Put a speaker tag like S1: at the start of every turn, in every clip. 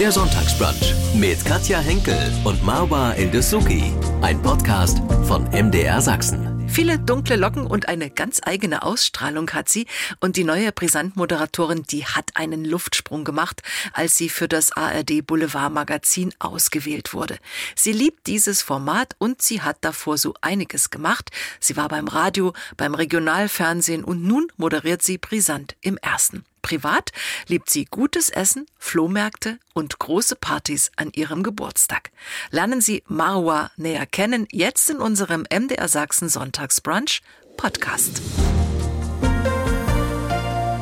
S1: Der Sonntagsbrunch mit Katja Henkel und Marwa Ildesugi. Ein Podcast von MDR Sachsen.
S2: Viele dunkle Locken und eine ganz eigene Ausstrahlung hat sie. Und die neue Brisant-Moderatorin, die hat einen Luftsprung gemacht, als sie für das ARD Boulevard Magazin ausgewählt wurde. Sie liebt dieses Format und sie hat davor so einiges gemacht. Sie war beim Radio, beim Regionalfernsehen und nun moderiert sie Brisant im Ersten. Privat liebt sie gutes Essen, Flohmärkte und große Partys an ihrem Geburtstag. Lernen Sie Marwa näher kennen, jetzt in unserem MDR Sachsen Sonntagsbrunch Podcast.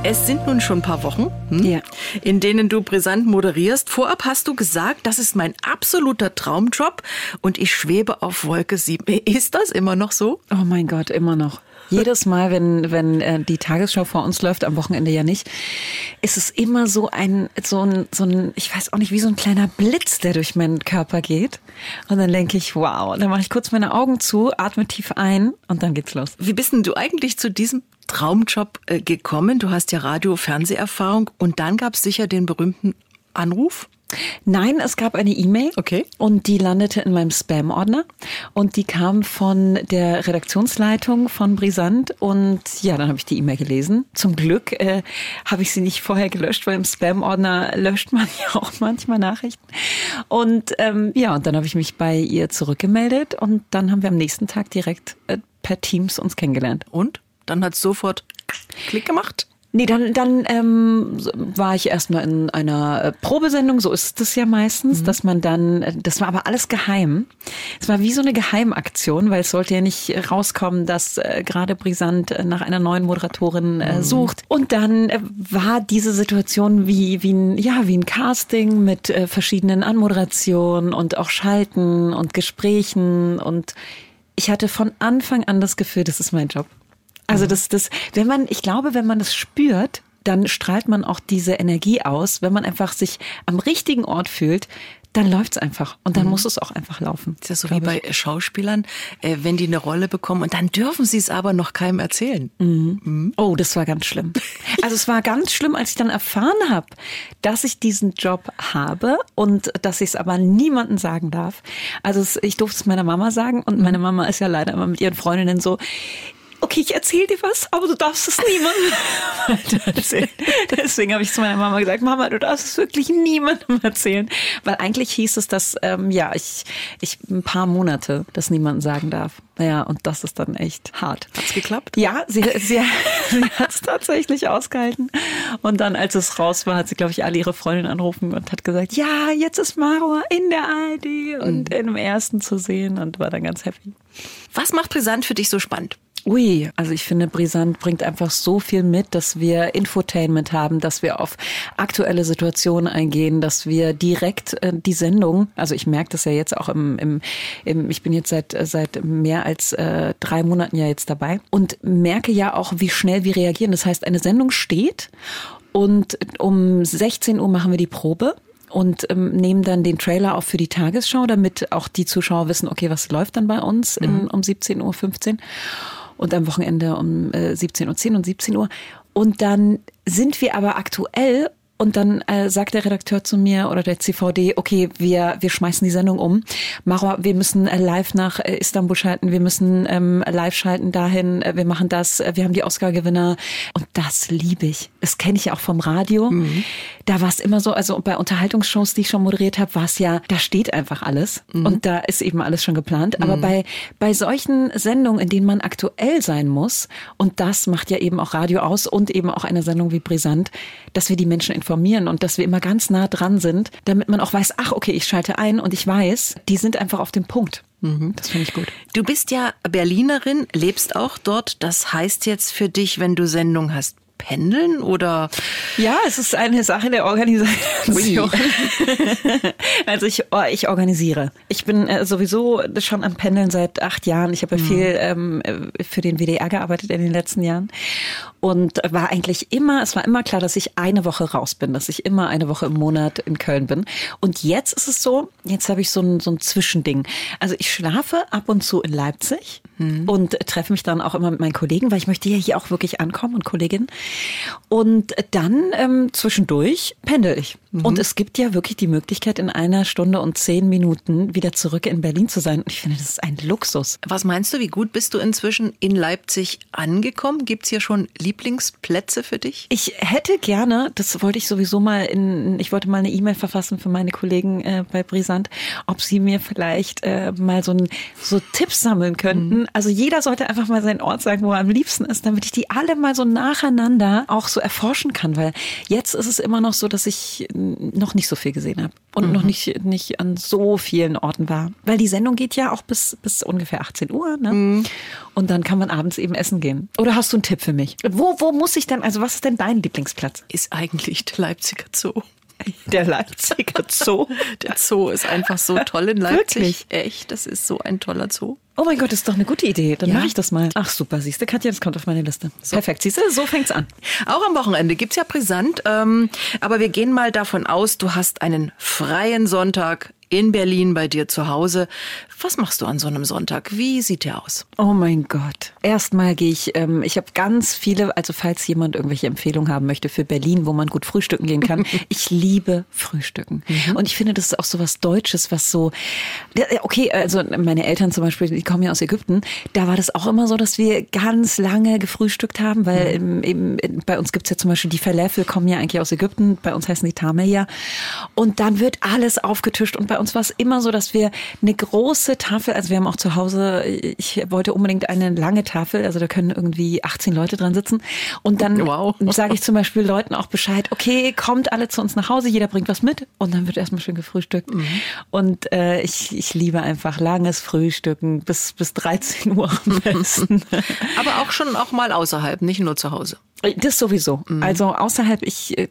S2: Es sind nun schon ein paar Wochen, hm,
S3: Ja.
S2: in denen du brisant moderierst. Vorab hast du gesagt, das ist mein absoluter Traumjob und ich schwebe auf Wolke 7. Ist das immer noch so?
S3: Oh mein Gott, immer noch. Jedes Mal, wenn, wenn äh, die Tagesschau vor uns läuft, am Wochenende ja nicht, ist es immer so ein, so ein, so ein, ich weiß auch nicht, wie so ein kleiner Blitz, der durch meinen Körper geht. Und dann denke ich, wow, dann mache ich kurz meine Augen zu, atme tief ein und dann geht's los.
S2: Wie bist denn du eigentlich zu diesem Traumjob äh, gekommen? Du hast ja Radio-Fernseherfahrung und dann gab es sicher den berühmten Anruf.
S3: Nein, es gab eine E-Mail.
S2: Okay.
S3: Und die landete in meinem Spam-Ordner. Und die kam von der Redaktionsleitung von Brisant. Und ja, dann habe ich die E-Mail gelesen. Zum Glück äh, habe ich sie nicht vorher gelöscht, weil im Spam-Ordner löscht man ja auch manchmal Nachrichten. Und ähm, ja, und dann habe ich mich bei ihr zurückgemeldet. Und dann haben wir am nächsten Tag direkt äh, per Teams uns kennengelernt.
S2: Und dann hat es sofort Klick gemacht.
S3: Nee, dann, dann ähm, war ich erstmal in einer äh, Probesendung, so ist es ja meistens, dass man dann, äh, das war aber alles geheim. Es war wie so eine Geheimaktion, weil es sollte ja nicht rauskommen, dass äh, gerade Brisant äh, nach einer neuen Moderatorin äh, sucht. Und dann äh, war diese Situation wie, wie ein, ja, wie ein Casting mit äh, verschiedenen Anmoderationen und auch Schalten und Gesprächen und ich hatte von Anfang an das Gefühl, das ist mein Job. Also das, das, wenn man, ich glaube, wenn man das spürt, dann strahlt man auch diese Energie aus. Wenn man einfach sich am richtigen Ort fühlt, dann läuft's einfach und dann muss es auch einfach laufen.
S2: Das ist so wie bei Schauspielern, äh, wenn die eine Rolle bekommen und dann dürfen sie es aber noch keinem erzählen.
S3: Oh, das war ganz schlimm. Also es war ganz schlimm, als ich dann erfahren habe, dass ich diesen Job habe und dass ich es aber niemandem sagen darf. Also es, ich durfte es meiner Mama sagen und meine Mama ist ja leider immer mit ihren Freundinnen so. Okay, ich erzähle dir was, aber du darfst es niemandem erzählen. Deswegen habe ich zu meiner Mama gesagt, Mama, du darfst es wirklich niemandem erzählen. Weil eigentlich hieß es, dass ähm, ja ich, ich ein paar Monate das niemandem sagen darf. Ja, und das ist dann echt hart.
S2: Hat's geklappt?
S3: Ja, sie, sie, sie hat es tatsächlich ausgehalten. Und dann, als es raus war, hat sie, glaube ich, alle ihre Freundinnen angerufen und hat gesagt, ja, jetzt ist Marwa in der ARD und im ersten zu sehen und war dann ganz happy.
S2: Was macht Brisant für dich so spannend?
S3: Ui, also ich finde, Brisant bringt einfach so viel mit, dass wir Infotainment haben, dass wir auf aktuelle Situationen eingehen, dass wir direkt äh, die Sendung, also ich merke das ja jetzt auch im, im, im ich bin jetzt seit, seit mehr als äh, drei Monaten ja jetzt dabei und merke ja auch, wie schnell wir reagieren. Das heißt, eine Sendung steht und um 16 Uhr machen wir die Probe und ähm, nehmen dann den Trailer auf für die Tagesschau, damit auch die Zuschauer wissen, okay, was läuft dann bei uns in, um 17.15 Uhr und am Wochenende um äh, 17.10 Uhr und 17 Uhr. Und dann sind wir aber aktuell und dann äh, sagt der Redakteur zu mir oder der CVD, okay, wir, wir schmeißen die Sendung um. Mara, wir müssen äh, live nach äh, Istanbul schalten, wir müssen ähm, live schalten dahin, äh, wir machen das, äh, wir haben die Oscar-Gewinner. Und das liebe ich. Das kenne ich ja auch vom Radio. Da war es immer so, also bei Unterhaltungsshows, die ich schon moderiert habe, war es ja, da steht einfach alles. Und da ist eben alles schon geplant. Aber bei, bei solchen Sendungen, in denen man aktuell sein muss, und das macht ja eben auch Radio aus und eben auch eine Sendung wie Brisant, dass wir die Menschen informieren und dass wir immer ganz nah dran sind, damit man auch weiß, ach okay, ich schalte ein und ich weiß, die sind einfach auf dem Punkt. Das finde ich gut.
S2: Du bist ja Berlinerin, lebst auch dort. Das heißt jetzt für dich, wenn du Sendung hast, pendeln oder?
S3: Ja, es ist eine Sache der Organisation. also ich, oh, ich organisiere. Ich bin äh, sowieso schon am Pendeln seit acht Jahren. Ich habe ja viel ähm, äh, für den WDR gearbeitet in den letzten Jahren und war eigentlich immer, es war immer klar, dass ich eine Woche raus bin, dass ich immer eine Woche im Monat in Köln bin. Und jetzt ist es so, jetzt habe ich so ein, so ein Zwischending. Also ich schlafe ab und zu in Leipzig und treffe mich dann auch immer mit meinen Kollegen, weil ich möchte ja hier auch wirklich ankommen und Kolleginnen. Und dann ähm, zwischendurch pendel ich. Mhm. Und es gibt ja wirklich die Möglichkeit, in einer Stunde und zehn Minuten wieder zurück in Berlin zu sein. Und ich finde, das ist ein Luxus.
S2: Was meinst du, wie gut bist du inzwischen in Leipzig angekommen? Gibt es hier schon Lieblingsplätze für dich?
S3: Ich hätte gerne, das wollte ich sowieso mal in, ich wollte mal eine E-Mail verfassen für meine Kollegen äh, bei Brisant, ob sie mir vielleicht äh, mal so, ein, so Tipps sammeln könnten. Mhm. Also jeder sollte einfach mal seinen Ort sagen, wo er am liebsten ist, damit ich die alle mal so nacheinander auch so erforschen kann. Weil jetzt ist es immer noch so, dass ich noch nicht so viel gesehen habe und mhm. noch nicht, nicht an so vielen Orten war. Weil die Sendung geht ja auch bis, bis ungefähr 18 Uhr. Ne? Mhm. Und dann kann man abends eben essen gehen. Oder hast du einen Tipp für mich? Wo, wo muss ich denn, also was ist denn dein Lieblingsplatz?
S2: Ist eigentlich der Leipziger Zoo.
S3: Der Leipziger Zoo.
S2: Der Zoo ist einfach so toll in Leipzig. Wirklich? Echt, das ist so ein toller Zoo.
S3: Oh mein Gott, das ist doch eine gute Idee. Dann ja. mache ich das mal. Ach super, siehst du, Katja, das kommt auf meine Liste. So. Perfekt, siehst du, so fängt's an.
S2: Auch am Wochenende gibt's ja brisant, ähm, aber wir gehen mal davon aus, du hast einen freien Sonntag in Berlin bei dir zu Hause. Was machst du an so einem Sonntag? Wie sieht der aus?
S3: Oh mein Gott. Erstmal gehe ich, ähm, ich habe ganz viele, also falls jemand irgendwelche Empfehlungen haben möchte für Berlin, wo man gut frühstücken gehen kann. ich liebe Frühstücken. Mhm. Und ich finde, das ist auch so was Deutsches, was so, okay, also meine Eltern zum Beispiel, die kommen ja aus Ägypten. Da war das auch immer so, dass wir ganz lange gefrühstückt haben, weil mhm. eben, bei uns gibt's ja zum Beispiel die Falafel, kommen ja eigentlich aus Ägypten. Bei uns heißen die Tameya. Und dann wird alles aufgetischt und bei uns war es immer so, dass wir eine große Tafel, also wir haben auch zu Hause, ich wollte unbedingt eine lange Tafel, also da können irgendwie 18 Leute dran sitzen. Und dann wow. sage ich zum Beispiel Leuten auch Bescheid, okay, kommt alle zu uns nach Hause, jeder bringt was mit und dann wird erstmal schön gefrühstückt. Mhm. Und äh, ich, ich liebe einfach langes Frühstücken bis, bis 13 Uhr am besten.
S2: Aber auch schon auch mal außerhalb, nicht nur zu Hause.
S3: Das sowieso. Mhm. Also außerhalb, ich äh,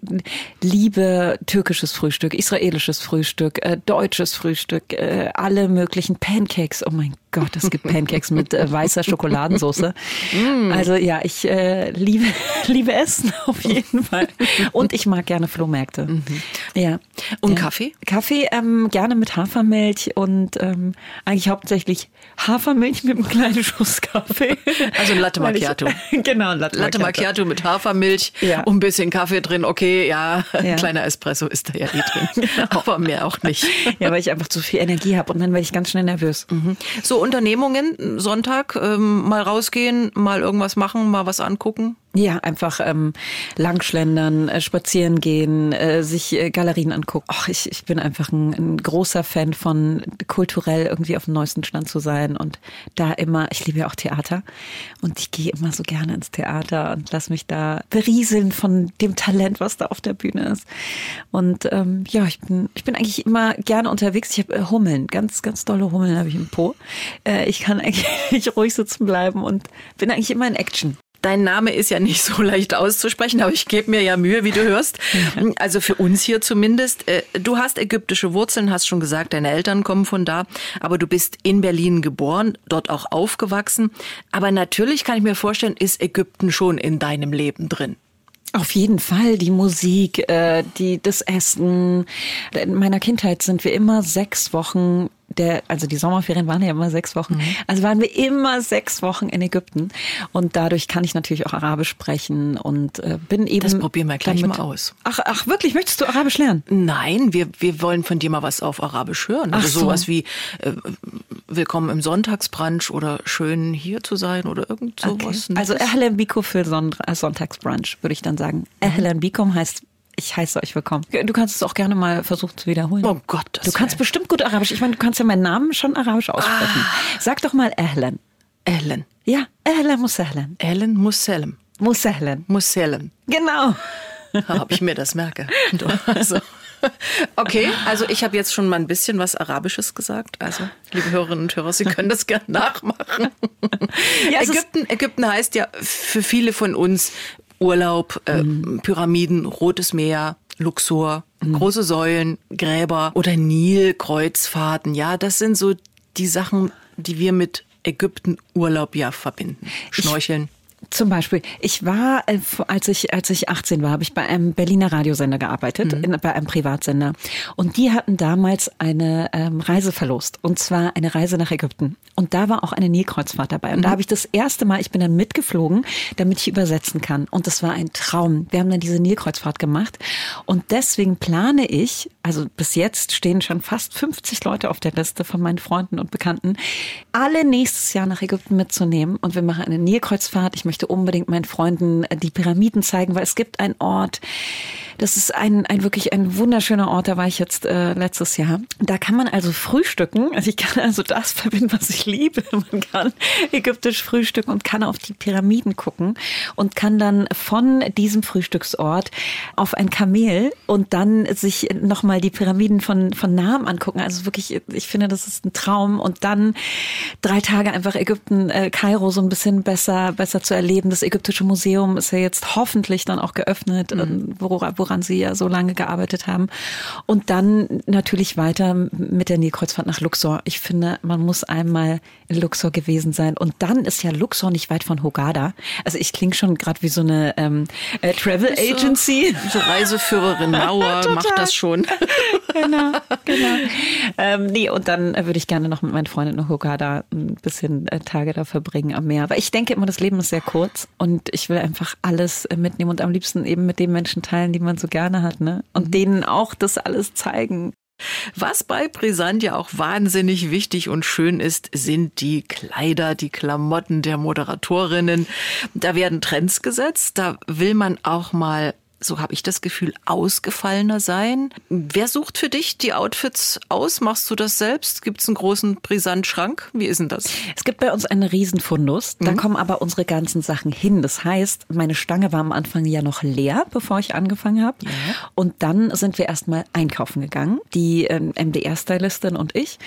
S3: liebe türkisches Frühstück, israelisches Frühstück, äh, deutsches Frühstück, äh, alle möglichen Pancakes. Oh mein Gott, es gibt Pancakes mit äh, weißer Schokoladensauce. Mm. Also ja, ich äh, liebe, liebe Essen auf jeden Fall. Und ich mag gerne Flohmärkte. Mhm.
S2: Ja. Und
S3: ja.
S2: Kaffee?
S3: Kaffee ähm, gerne mit Hafermilch und ähm, eigentlich hauptsächlich Hafermilch mit einem kleinen Schuss Kaffee.
S2: Also ein Latte Macchiato.
S3: Ich, genau,
S2: Latte, Latte Macchiato. mit Hafermilch ja. und ein bisschen Kaffee drin. Okay, ja, ein ja. kleiner Espresso ist da ja eh drin. genau. Aber mehr auch nicht.
S3: Ja, weil ich einfach zu viel Energie habe und dann werde ich ganz schnell nervös.
S2: Mhm. So Unternehmungen Sonntag ähm, mal rausgehen, mal irgendwas machen, mal was angucken?
S3: Ja, einfach ähm, langschlendern, äh, spazieren gehen, äh, sich äh, Galerien angucken. Ach, ich, ich bin einfach ein, ein großer Fan von kulturell irgendwie auf dem neuesten Stand zu sein und da immer, ich liebe ja auch Theater und ich gehe immer so gerne ins Theater und lass mich da berieseln von dem Talent, was da auf der Bühne ist. Und ähm, ja, ich bin, ich bin eigentlich immer gerne unterwegs. Ich habe äh, Hummeln, ganz, ganz dolle Hummeln habe ich im Po. Äh, ich kann eigentlich ruhig sitzen bleiben und bin eigentlich immer in Action.
S2: Dein Name ist ja nicht so leicht auszusprechen, aber ich gebe mir ja Mühe, wie du hörst. Also für uns hier zumindest. Äh, du hast ägyptische Wurzeln, hast schon gesagt, deine Eltern kommen von da, aber du bist in Berlin geboren, dort auch aufgewachsen. Aber natürlich kann ich mir vorstellen, ist Ägypten schon in deinem Leben drin.
S3: Auf jeden Fall die Musik, äh, die das Essen. In meiner Kindheit sind wir immer sechs Wochen der, also die Sommerferien waren ja immer sechs Wochen. Mhm. Also waren wir immer sechs Wochen in Ägypten. Und dadurch kann ich natürlich auch Arabisch sprechen und äh, bin eben.
S2: Das probieren wir gleich damit, mal aus.
S3: Ach, ach, wirklich? Möchtest du Arabisch lernen?
S2: Nein, wir, wir wollen von dir mal was auf Arabisch hören. Also ach sowas wie äh, Willkommen im Sonntagsbrunch oder schön hier zu sein oder irgend sowas.
S3: Okay. Also Ehlen Biko für Son Sonntagsbrunch, würde ich dann sagen. Ehlen Bikum heißt ich heiße euch willkommen. Du kannst es auch gerne mal versuchen zu wiederholen.
S2: Oh Gott.
S3: Du kannst bestimmt gut Arabisch. Ich meine, du kannst ja meinen Namen schon Arabisch aussprechen. Ah. Sag doch mal Ehlen.
S2: Ehlen.
S3: Ja, Ehlen Musehlen.
S2: Ehlen Musselem.
S3: Musehlen.
S2: Musselem.
S3: Genau.
S2: Ob ich mir das merke. Also. Okay, also ich habe jetzt schon mal ein bisschen was Arabisches gesagt. Also, liebe Hörerinnen und Hörer, Sie können das gerne nachmachen. Ja, Ägypten, Ägypten heißt ja für viele von uns Urlaub, äh, mhm. Pyramiden, Rotes Meer, Luxor, mhm. große Säulen, Gräber oder Nilkreuzfahrten. Ja, das sind so die Sachen, die wir mit Ägypten Urlaub ja verbinden. Schnorcheln.
S3: Zum Beispiel, ich war, äh, als ich, als ich 18 war, habe ich bei einem Berliner Radiosender gearbeitet, mhm. in, bei einem Privatsender. Und die hatten damals eine ähm, Reise verlost. Und zwar eine Reise nach Ägypten. Und da war auch eine Nilkreuzfahrt dabei. Und mhm. da habe ich das erste Mal, ich bin dann mitgeflogen, damit ich übersetzen kann. Und das war ein Traum. Wir haben dann diese Nilkreuzfahrt gemacht. Und deswegen plane ich, also bis jetzt stehen schon fast 50 Leute auf der Liste von meinen Freunden und Bekannten, alle nächstes Jahr nach Ägypten mitzunehmen. Und wir machen eine Nilkreuzfahrt. Ich möchte unbedingt meinen Freunden äh, die Pyramiden zeigen, weil es gibt einen Ort, das ist ein, ein wirklich ein wunderschöner Ort, da war ich jetzt äh, letztes Jahr. Da kann man also frühstücken. Also ich kann also das verbinden, was ich liebe. Man kann ägyptisch frühstücken und kann auf die Pyramiden gucken und kann dann von diesem Frühstücksort auf ein Kamel und dann sich nochmal die Pyramiden von, von Namen angucken. Also wirklich, ich finde, das ist ein Traum. Und dann drei Tage einfach Ägypten, äh, Kairo so ein bisschen besser, besser zu erleben. Das Ägyptische Museum ist ja jetzt hoffentlich dann auch geöffnet, mhm. woran, woran Sie ja so lange gearbeitet haben. Und dann natürlich weiter mit der Nilkreuzfahrt nach Luxor. Ich finde, man muss einmal in Luxor gewesen sein. Und dann ist ja Luxor nicht weit von Hogada. Also ich klinge schon gerade wie so eine ähm, äh, Travel Agency.
S2: So, so Reiseführerin Mauer macht das schon.
S3: genau, genau. Ähm, nee, und dann äh, würde ich gerne noch mit meinen Freunden in Hogada ein bisschen äh, Tage da verbringen am Meer. Aber ich denke immer, das Leben ist sehr kurz und ich will einfach alles äh, mitnehmen und am liebsten eben mit den Menschen teilen, die man so gerne hat, ne? Und mhm. denen auch das alles zeigen.
S2: Was bei Brisant ja auch wahnsinnig wichtig und schön ist, sind die Kleider, die Klamotten der Moderatorinnen. Da werden Trends gesetzt, da will man auch mal so habe ich das Gefühl, ausgefallener sein. Wer sucht für dich die Outfits aus? Machst du das selbst? Gibt es einen großen Brisant-Schrank? Wie ist denn das?
S3: Es gibt bei uns einen Riesenfundus. Da mhm. kommen aber unsere ganzen Sachen hin. Das heißt, meine Stange war am Anfang ja noch leer, bevor ich angefangen habe. Ja. Und dann sind wir erstmal einkaufen gegangen, die MDR-Stylistin und ich.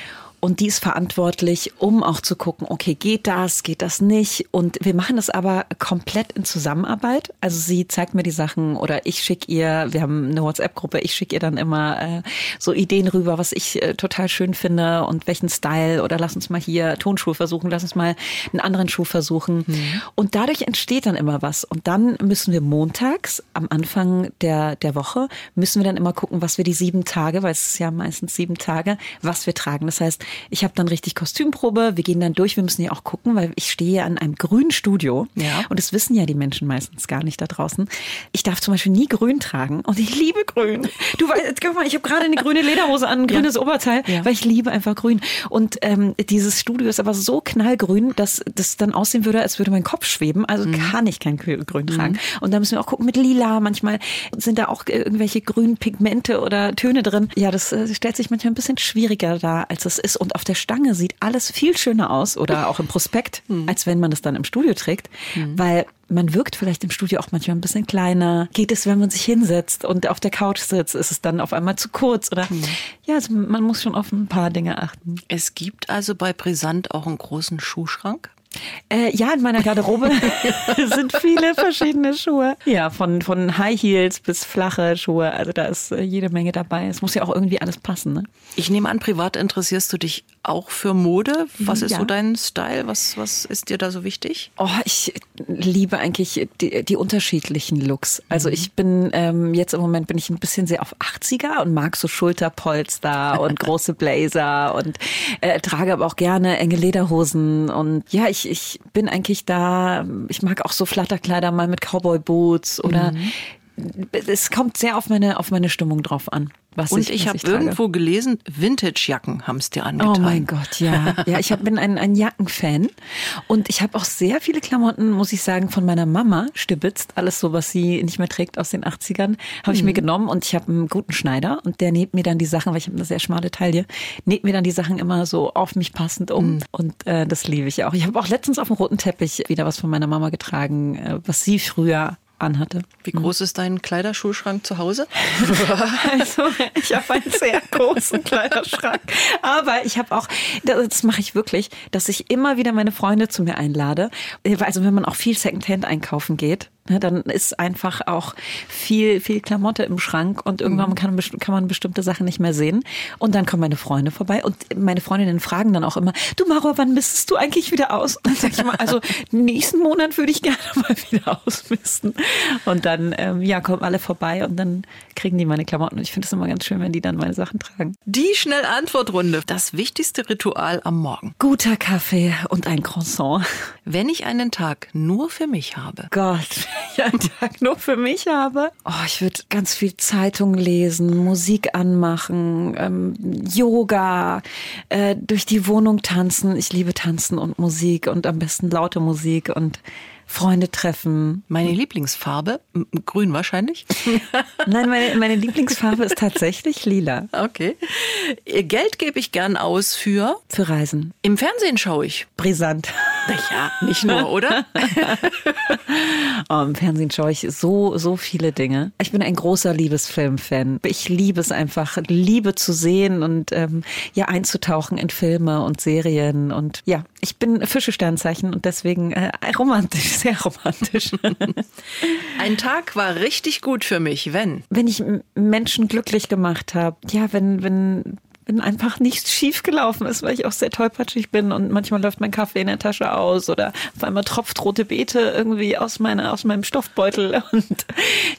S3: Und die ist verantwortlich, um auch zu gucken, okay, geht das, geht das nicht? Und wir machen das aber komplett in Zusammenarbeit. Also sie zeigt mir die Sachen oder ich schicke ihr, wir haben eine WhatsApp-Gruppe, ich schicke ihr dann immer äh, so Ideen rüber, was ich äh, total schön finde und welchen Style oder lass uns mal hier Tonschuh versuchen, lass uns mal einen anderen Schuh versuchen. Mhm. Und dadurch entsteht dann immer was. Und dann müssen wir montags am Anfang der, der Woche, müssen wir dann immer gucken, was wir die sieben Tage, weil es ist ja meistens sieben Tage, was wir tragen. Das heißt, ich habe dann richtig Kostümprobe. Wir gehen dann durch. Wir müssen ja auch gucken, weil ich stehe an einem grünen Studio. Ja. Und das wissen ja die Menschen meistens gar nicht da draußen. Ich darf zum Beispiel nie grün tragen. Und ich liebe grün. Du weißt, guck mal, ich habe gerade eine grüne Lederhose an, ein grünes ja. Oberteil, ja. weil ich liebe einfach grün. Und ähm, dieses Studio ist aber so knallgrün, dass das dann aussehen würde, als würde mein Kopf schweben. Also mhm. kann ich kein Grün tragen. Mhm. Und da müssen wir auch gucken mit Lila. Manchmal sind da auch irgendwelche grünen Pigmente oder Töne drin. Ja, das äh, stellt sich manchmal ein bisschen schwieriger dar, als es ist. Und auf der Stange sieht alles viel schöner aus oder auch im Prospekt, hm. als wenn man es dann im Studio trägt, hm. weil man wirkt vielleicht im Studio auch manchmal ein bisschen kleiner. Geht es, wenn man sich hinsetzt und auf der Couch sitzt, ist es dann auf einmal zu kurz oder hm. ja, also man muss schon auf ein paar Dinge achten.
S2: Es gibt also bei Brisant auch einen großen Schuhschrank?
S3: Äh, ja, in meiner Garderobe sind viele verschiedene Schuhe. Ja, von, von High Heels bis flache Schuhe. Also da ist äh, jede Menge dabei. Es muss ja auch irgendwie alles passen. Ne?
S2: Ich nehme an, privat interessierst du dich auch für Mode. Was ist ja. so dein Style? Was, was ist dir da so wichtig?
S3: Oh, ich liebe eigentlich die, die unterschiedlichen Looks. Also mhm. ich bin ähm, jetzt im Moment bin ich ein bisschen sehr auf 80er und mag so Schulterpolster und große Blazer und äh, trage aber auch gerne enge Lederhosen und ja, ich ich, ich bin eigentlich da, ich mag auch so Flatterkleider mal mit Cowboy Boots oder mhm. es kommt sehr auf meine, auf meine Stimmung drauf an.
S2: Was und ich, ich habe irgendwo gelesen, Vintage-Jacken haben es dir angetan.
S3: Oh mein Gott, ja. Ja, ich hab, bin ein, ein Jackenfan. Und ich habe auch sehr viele Klamotten, muss ich sagen, von meiner Mama stibitzt. Alles so, was sie nicht mehr trägt aus den 80ern, habe ich mhm. mir genommen. Und ich habe einen guten Schneider und der näht mir dann die Sachen, weil ich habe eine sehr schmale Taille, näht mir dann die Sachen immer so auf mich passend um. Mhm. Und äh, das liebe ich auch. Ich habe auch letztens auf dem roten Teppich wieder was von meiner Mama getragen, äh, was sie früher anhatte.
S2: Wie groß ist dein Kleiderschulschrank zu Hause?
S3: also, ich habe einen sehr großen Kleiderschrank. Aber ich habe auch, das mache ich wirklich, dass ich immer wieder meine Freunde zu mir einlade. Also wenn man auch viel Secondhand einkaufen geht, dann ist einfach auch viel, viel Klamotte im Schrank und irgendwann mhm. kann, kann man bestimmte Sachen nicht mehr sehen. Und dann kommen meine Freunde vorbei und meine Freundinnen fragen dann auch immer, du Maro, wann misstest du eigentlich wieder aus? Und dann sag ich mal, also nächsten Monat würde ich gerne mal wieder ausmisten. Und dann, ähm, ja, kommen alle vorbei und dann kriegen die meine Klamotten. Und ich finde es immer ganz schön, wenn die dann meine Sachen tragen.
S2: Die Schnellantwortrunde. Das wichtigste Ritual am Morgen.
S3: Guter Kaffee und ein Croissant.
S2: Wenn ich einen Tag nur für mich habe.
S3: Gott, ich einen Tag nur für mich habe. Oh, ich würde ganz viel Zeitung lesen, Musik anmachen, ähm, Yoga, äh, durch die Wohnung tanzen. Ich liebe tanzen und Musik und am besten laute Musik und Freunde treffen.
S2: Meine Lieblingsfarbe? Grün wahrscheinlich?
S3: Nein, meine, meine Lieblingsfarbe ist tatsächlich lila.
S2: Okay. Geld gebe ich gern aus für?
S3: Für Reisen.
S2: Im Fernsehen schaue ich.
S3: Brisant.
S2: Ja, nicht nur, oder?
S3: oh, Im Fernsehen schaue ich so, so viele Dinge. Ich bin ein großer Liebesfilm-Fan. Ich liebe es einfach, Liebe zu sehen und ähm, ja einzutauchen in Filme und Serien. Und ja, ich bin Fische-Sternzeichen und deswegen äh, romantisch sehr romantisch.
S2: Ein Tag war richtig gut für mich, wenn?
S3: Wenn ich Menschen glücklich gemacht habe. Ja, wenn, wenn, wenn einfach nichts schief gelaufen ist, weil ich auch sehr tollpatschig bin und manchmal läuft mein Kaffee in der Tasche aus oder auf einmal tropft rote Beete irgendwie aus meiner, aus meinem Stoffbeutel und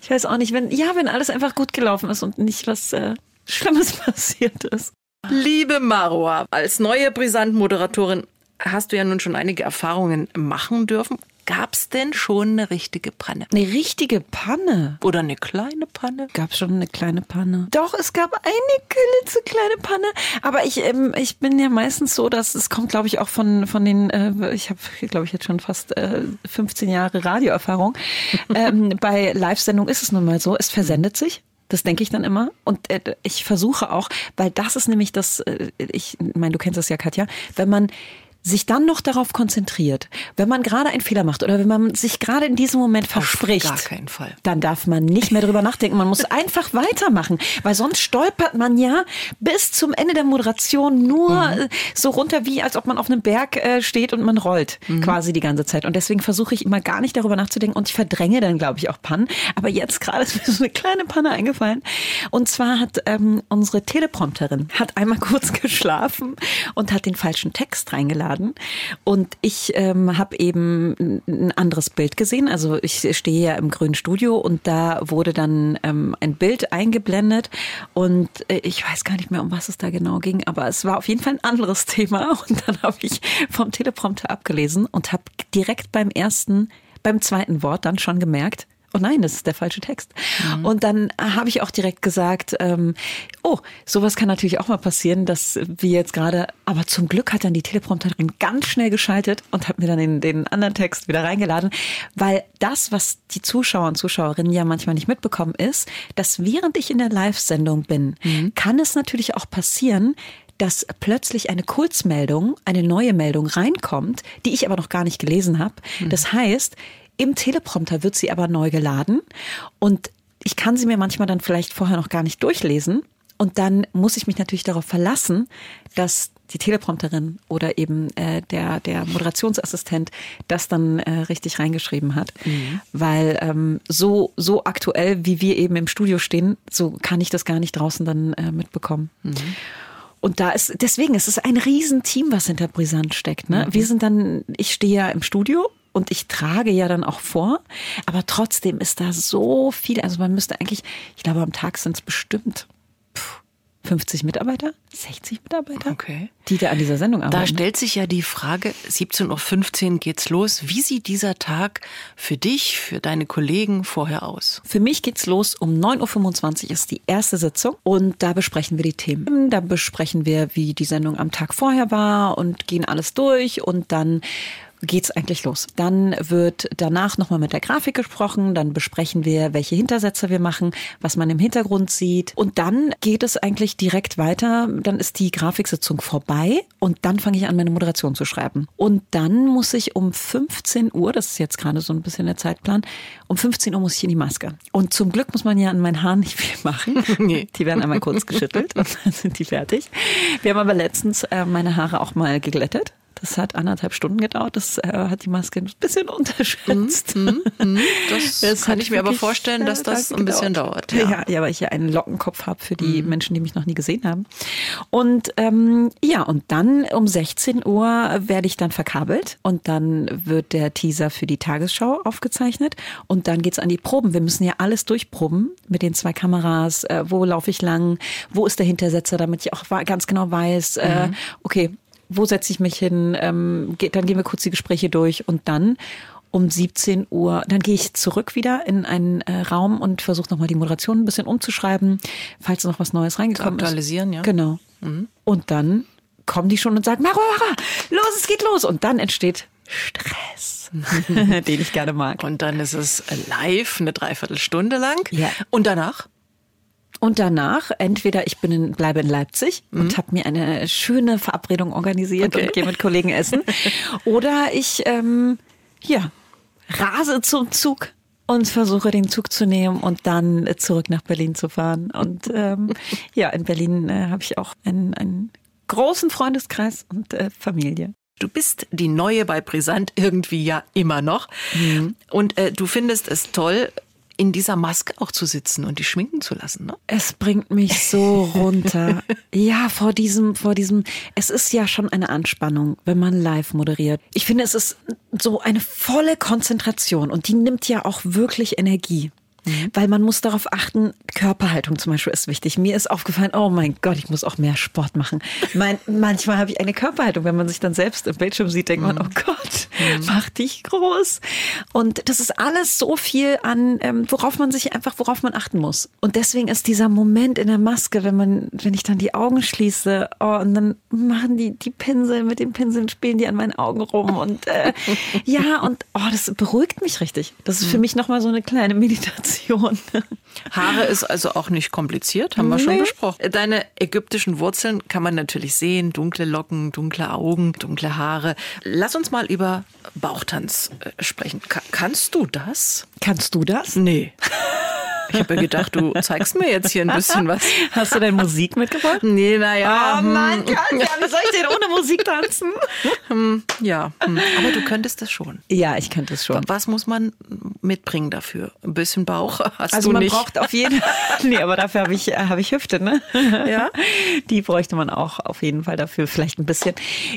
S3: ich weiß auch nicht, wenn, ja, wenn alles einfach gut gelaufen ist und nicht was äh, Schlimmes passiert ist.
S2: Liebe Marwa, als neue Brisant-Moderatorin hast du ja nun schon einige Erfahrungen machen dürfen. Gab es denn schon eine richtige Panne?
S3: Eine richtige Panne?
S2: Oder eine kleine Panne?
S3: Gab schon eine kleine Panne. Doch, es gab eine klitzekleine Panne. Aber ich, ähm, ich bin ja meistens so, dass es kommt, glaube ich, auch von, von den, äh, ich habe, glaube ich, jetzt schon fast äh, 15 Jahre Radioerfahrung. ähm, bei Live-Sendungen ist es nun mal so, es versendet sich. Das denke ich dann immer. Und äh, ich versuche auch, weil das ist nämlich das, äh, ich meine, du kennst das ja, Katja, wenn man sich dann noch darauf konzentriert, wenn man gerade einen Fehler macht oder wenn man sich gerade in diesem Moment verspricht,
S2: Auf gar keinen Fall.
S3: dann darf man nicht mehr drüber nachdenken. Man muss einfach weitermachen, weil sonst stolpert man ja bis zum Ende der Moderation nur mhm. so runter, wie als ob man auf einem Berg äh, steht und man rollt mhm. quasi die ganze Zeit. Und deswegen versuche ich immer gar nicht darüber nachzudenken und ich verdränge dann, glaube ich, auch Pannen. Aber jetzt gerade ist mir so eine kleine Panne eingefallen. Und zwar hat ähm, unsere Teleprompterin hat einmal kurz geschlafen und hat den falschen Text reingeladen hochladen. Und ich ähm, habe eben ein anderes Bild gesehen. Also ich stehe ja im grünen Studio und da wurde dann ähm, ein Bild eingeblendet und äh, ich weiß gar nicht mehr, um was es da genau ging, aber es war auf jeden Fall ein anderes Thema. Und dann habe ich vom Teleprompter abgelesen und habe direkt beim ersten, beim zweiten Wort dann schon gemerkt, oh nein, das ist der falsche Text. Mhm. Und dann habe ich auch direkt gesagt, ähm, oh, sowas kann natürlich auch mal passieren, dass wir jetzt gerade, aber zum Glück hat dann die Teleprompterin ganz schnell geschaltet und hat mir dann den, den anderen Text wieder reingeladen, weil das, was die Zuschauer und Zuschauerinnen ja manchmal nicht mitbekommen, ist, dass während ich in der Live-Sendung bin, mhm. kann es natürlich auch passieren, dass plötzlich eine Kurzmeldung, eine neue Meldung reinkommt, die ich aber noch gar nicht gelesen habe. Mhm. Das heißt, im Teleprompter wird sie aber neu geladen und ich kann sie mir manchmal dann vielleicht vorher noch gar nicht durchlesen. Und dann muss ich mich natürlich darauf verlassen, dass die Teleprompterin oder eben äh, der, der Moderationsassistent das dann äh, richtig reingeschrieben hat. Mhm. Weil ähm, so, so aktuell, wie wir eben im Studio stehen, so kann ich das gar nicht draußen dann äh, mitbekommen. Mhm. Und da ist, deswegen ist es ein Riesenteam, was hinter Brisant steckt. Ne? Mhm. Wir sind dann, ich stehe ja im Studio und ich trage ja dann auch vor, aber trotzdem ist da so viel, also man müsste eigentlich, ich glaube am Tag sind es bestimmt 50 Mitarbeiter, 60 Mitarbeiter,
S2: okay.
S3: die da an dieser Sendung arbeiten.
S2: Da stellt sich ja die Frage, 17.15 Uhr geht's los. Wie sieht dieser Tag für dich, für deine Kollegen vorher aus?
S3: Für mich geht's los um 9.25 Uhr ist die erste Sitzung und da besprechen wir die Themen. Da besprechen wir, wie die Sendung am Tag vorher war und gehen alles durch und dann geht's eigentlich los. Dann wird danach nochmal mit der Grafik gesprochen, dann besprechen wir, welche Hintersätze wir machen, was man im Hintergrund sieht und dann geht es eigentlich direkt weiter. Dann ist die Grafiksitzung vorbei und dann fange ich an, meine Moderation zu schreiben. Und dann muss ich um 15 Uhr, das ist jetzt gerade so ein bisschen der Zeitplan, um 15 Uhr muss ich in die Maske. Und zum Glück muss man ja an meinen Haaren nicht viel machen. Nee. Die werden einmal kurz geschüttelt und dann sind die fertig. Wir haben aber letztens äh, meine Haare auch mal geglättet Das hat anderthalb Stunden gedauert. Das äh, hat die Maske ein bisschen unterschätzt.
S2: Mm, mm, mm. Das, das kann ich mir aber vorstellen, dass das ein bisschen dauert.
S3: Ja. ja, ja, weil ich ja einen Lockenkopf habe für die mhm. Menschen, die mich noch nie gesehen haben. Und ähm, ja, und dann um 16 Uhr werde ich dann verkabelt und dann wird der Teaser für die Tagesschau aufgezeichnet und dann geht's an die Proben. Wir müssen ja alles durchproben mit den zwei Kameras. Äh, wo laufe ich lang? Wo ist der Hintersetzer, damit ich auch ganz genau weiß, äh, mhm. okay, wo setze ich mich hin? Ähm, dann gehen wir kurz die Gespräche durch und dann um 17 Uhr, dann gehe ich zurück wieder in einen äh, Raum und versuche nochmal die Moderation ein bisschen umzuschreiben, falls noch was Neues reingekommen
S2: ist. Aktualisieren, ja.
S3: Genau. Mhm. Und dann kommen die schon und sagen, Mara, Mara, los, es geht los. Und dann entsteht Stress, den ich gerne mag.
S2: Und dann ist es live, eine Dreiviertelstunde lang.
S3: Ja.
S2: Und danach?
S3: Und danach, entweder ich bin in, bleibe in Leipzig mhm. und habe mir eine schöne Verabredung organisiert okay. und gehe mit Kollegen essen. oder ich, ähm, ja, rase zum Zug und versuche den Zug zu nehmen und dann zurück nach Berlin zu fahren. Und ähm, ja, in Berlin äh, habe ich auch einen, einen großen Freundeskreis und äh, Familie.
S2: Du bist die Neue bei Brisant irgendwie ja immer noch. Mhm. Und äh, du findest es toll, in dieser Maske auch zu sitzen und die schminken zu lassen, ne?
S3: Es bringt mich so runter. ja, vor diesem, vor diesem, es ist ja schon eine Anspannung, wenn man live moderiert. Ich finde, es ist so eine volle Konzentration und die nimmt ja auch wirklich Energie. Mhm. Weil man muss darauf achten, Körperhaltung zum Beispiel ist wichtig. Mir ist aufgefallen, oh mein Gott, ich muss auch mehr Sport machen. Mein, manchmal habe ich eine Körperhaltung, wenn man sich dann selbst im Bildschirm sieht, denkt mhm. man, oh Gott, mhm. mach dich groß. Und das ist alles so viel an, ähm, worauf man sich einfach, worauf man achten muss. Und deswegen ist dieser Moment in der Maske, wenn man, wenn ich dann die Augen schließe, oh, und dann machen die die Pinsel mit den Pinseln spielen die an meinen Augen rum und äh, ja und oh, das beruhigt mich richtig. Das ist für mhm. mich nochmal so eine kleine Meditation. Kombination.
S2: Haare ist also auch nicht kompliziert, haben wir nee. schon besprochen. Deine ägyptischen Wurzeln kann man natürlich sehen. Dunkle Locken, dunkle Augen, dunkle Haare. Lass uns mal über Bauchtanz äh, sprechen. Ka kannst du das?
S3: Kannst du das?
S2: Nee. Ich habe ja gedacht, du zeigst mir jetzt hier ein bisschen was.
S3: Hast du denn Musik mitgebracht?
S2: Nee, naja.
S3: Oh mein Gott, ja, wie soll ich denn ohne Musik tanzen?
S2: Hm, ja, hm. aber du könntest das schon.
S3: Ja, ich könnte es schon.
S2: Was muss man mitbringen dafür? Ein bisschen Bauch hast
S3: also
S2: du
S3: man
S2: nicht.
S3: braucht auf jeden Fall, nee, aber dafür habe ich, hab ich Hüfte, ne?
S2: Ja.
S3: Die bräuchte man auch auf jeden Fall dafür, vielleicht ein bisschen.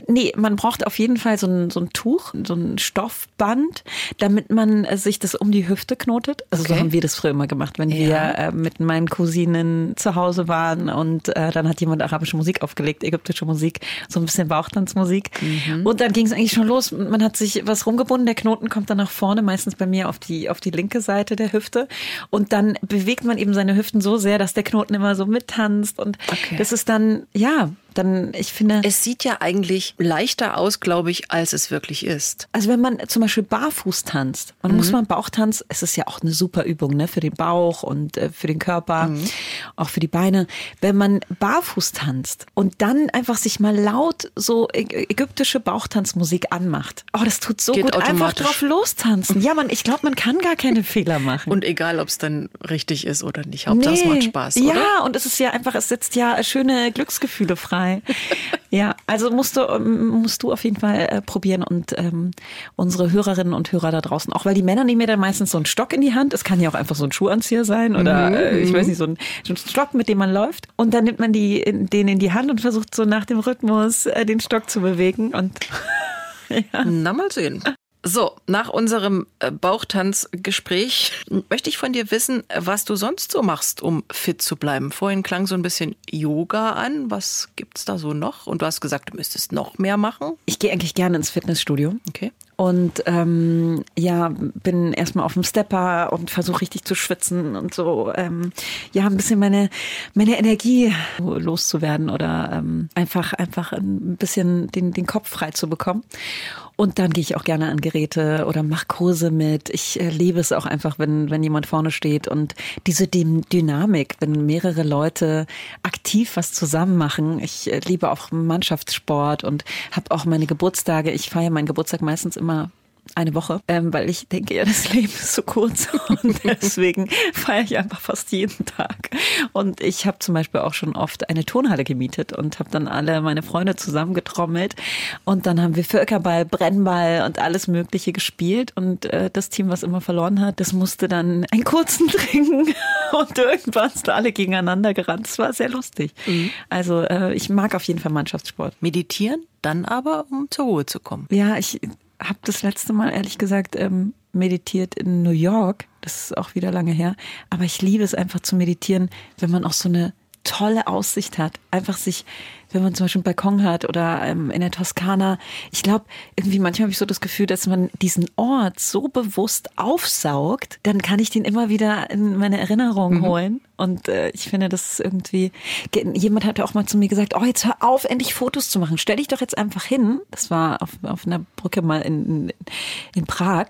S3: Nee, man braucht auf jeden Fall so ein, so ein Tuch, so ein Stoffband, damit man sich das um die Hüfte knotet. Also okay. so haben wir das früher immer gemacht, wenn ja. wir äh, mit meinen Cousinen zu Hause waren und äh, dann hat jemand arabische Musik aufgelegt, ägyptische Musik, so ein bisschen Bauchtanzmusik. Mhm. Und dann ging es eigentlich schon los. Man hat sich was rumgebunden, der Knoten kommt dann nach vorne, meistens bei mir auf die, auf die linke Seite der Hüfte. Und dann bewegt man eben seine Hüften so sehr, dass der Knoten immer so mittanzt. Und okay. das ist dann, ja, dann, ich finde.
S2: Es sieht ja eigentlich leichter aus, glaube ich, als es wirklich ist.
S3: Also wenn man zum Beispiel barfuß tanzt, man mhm. muss man Bauchtanz, es ist ja auch eine super Übung, ne, für den Bauch und äh, für den Körper, mhm. auch für die Beine. Wenn man barfuß tanzt und dann einfach sich mal laut so ägyptische Bauchtanzmusik anmacht, oh, das tut so Geht gut, einfach drauf lostanzen. Ja, man, ich glaube, man kann gar keine Fehler machen.
S2: Und egal, ob es dann richtig ist oder nicht, Hauptsache nee. es macht Spaß, oder?
S3: Ja, und es ist ja einfach, es setzt ja schöne Glücksgefühle frei dabei. ja, also musst du, ähm, musst du auf jeden Fall äh, probieren und ähm, unsere Hörerinnen und Hörer da draußen, auch weil die Männer nehmen mir dann meistens so einen Stock in die Hand. Es kann ja auch einfach so ein Schuhanzieher sein oder mhm. äh, ich weiß nicht, so ein, so ein, Stock, mit dem man läuft. Und dann nimmt man die, den in die Hand und versucht so nach dem Rhythmus äh, den Stock zu bewegen und
S2: ja. Na, mal sehen. So, nach unserem äh, Bauchtanzgespräch möchte ich von dir wissen, was du sonst so machst, um fit zu bleiben. Vorhin klang so ein bisschen Yoga an. Was gibt's da so noch? Und du hast gesagt, du müsstest noch mehr machen.
S3: Ich gehe eigentlich gerne ins Fitnessstudio.
S2: Okay.
S3: Und ähm, ja, bin erstmal auf dem Stepper und versuche richtig zu schwitzen und so, ähm, ja, ein bisschen meine, meine Energie loszuwerden oder ähm, einfach, einfach ein bisschen den, den Kopf frei zu bekommen. Und dann gehe ich auch gerne an Geräte oder mache Kurse mit. Ich äh, liebe es auch einfach, wenn, wenn jemand vorne steht und diese Dynamik, wenn mehrere Leute aktiv was zusammen machen. Ich äh, liebe auch Mannschaftssport und habe auch meine Geburtstage. Ich feiere meinen Geburtstag meistens immer eine Woche, ähm, weil ich denke, ja, das Leben ist so kurz und deswegen feiere ich einfach fast jeden Tag. Und ich habe zum Beispiel auch schon oft eine Turnhalle gemietet und habe dann alle meine Freunde zusammengetrommelt und dann haben wir Völkerball, Brennball und alles Mögliche gespielt und äh, das Team, was immer verloren hat, das musste dann einen kurzen trinken und irgendwann sind alle gegeneinander gerannt. Es war sehr lustig. Mhm. Also äh, ich mag auf jeden Fall Mannschaftssport.
S2: Meditieren, dann aber, um zur Ruhe zu kommen.
S3: Ja, ich habe das letzte Mal ehrlich gesagt ähm, meditiert in New York. Das ist auch wieder lange her. Aber ich liebe es einfach zu meditieren, wenn man auch so eine tolle Aussicht hat. Einfach sich wenn man zum Beispiel einen Balkon hat oder ähm, in der Toskana. Ich glaube, irgendwie manchmal habe ich so das Gefühl, dass man diesen Ort so bewusst aufsaugt, dann kann ich den immer wieder in meine Erinnerung mhm. holen. Und äh, ich finde, das ist irgendwie. Jemand hat auch mal zu mir gesagt: Oh, jetzt hör auf, endlich Fotos zu machen. Stell dich doch jetzt einfach hin. Das war auf, auf einer Brücke mal in, in, in Prag.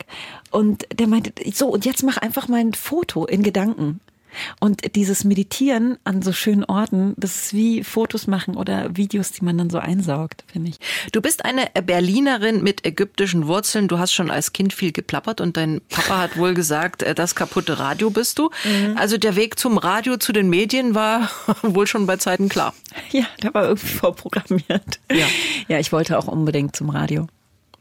S3: Und der meinte: So, und jetzt mach einfach mal ein Foto in Gedanken. Und dieses Meditieren an so schönen Orten, das ist wie Fotos machen oder Videos, die man dann so einsaugt, finde ich.
S2: Du bist eine Berlinerin mit ägyptischen Wurzeln. Du hast schon als Kind viel geplappert und dein Papa hat wohl gesagt, äh, das kaputte Radio bist du. Mhm. Also der Weg zum Radio, zu den Medien war wohl schon bei Zeiten klar.
S3: Ja, der war irgendwie vorprogrammiert. Ja. ja, ich wollte auch unbedingt zum Radio.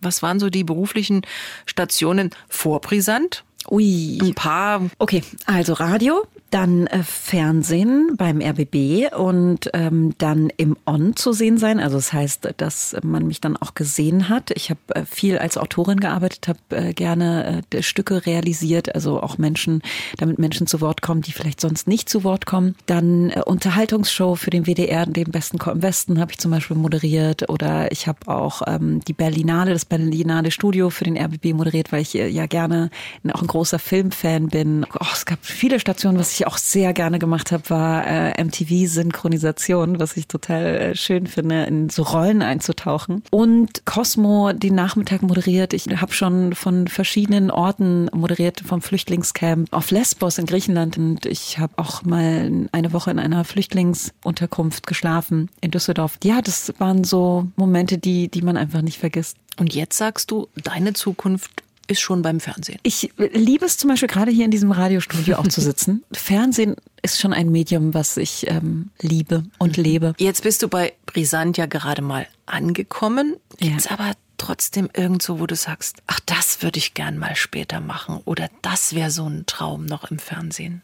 S2: Was waren so die beruflichen Stationen vor Brisant?
S3: Ui. Ein paar. Okay, also Radio, dann äh, Fernsehen beim RBB und ähm, dann im On zu sehen sein. Also das heißt, dass man mich dann auch gesehen hat. Ich habe äh, viel als Autorin gearbeitet, habe äh, gerne äh, Stücke realisiert, also auch Menschen, damit Menschen zu Wort kommen, die vielleicht sonst nicht zu Wort kommen. Dann äh, Unterhaltungsshow für den WDR, den besten im Westen, habe ich zum Beispiel moderiert oder ich habe auch ähm, die Berlinale, das Berlinale Studio für den RBB moderiert, weil ich äh, ja gerne auch ein großer Filmfan bin. Oh, es gab viele Stationen, was ich auch sehr gerne gemacht habe, war äh, MTV-Synchronisation, was ich total äh, schön finde, in so Rollen einzutauchen. Und Cosmo den Nachmittag moderiert. Ich habe schon von verschiedenen Orten moderiert, vom Flüchtlingscamp auf Lesbos in Griechenland. Und ich habe auch mal eine Woche in einer Flüchtlingsunterkunft geschlafen in Düsseldorf. Ja, das waren so Momente, die, die man einfach nicht vergisst.
S2: Und jetzt sagst du, deine Zukunft ist schon beim Fernsehen.
S3: Ich liebe es zum Beispiel gerade hier in diesem Radiostudio auch zu sitzen. Fernsehen ist schon ein Medium, was ich ähm, liebe und lebe.
S2: Jetzt bist du bei Brisant ja gerade mal angekommen. Jetzt ja. aber trotzdem irgendwo, wo du sagst, ach, das würde ich gern mal später machen oder das wäre so ein Traum noch im Fernsehen.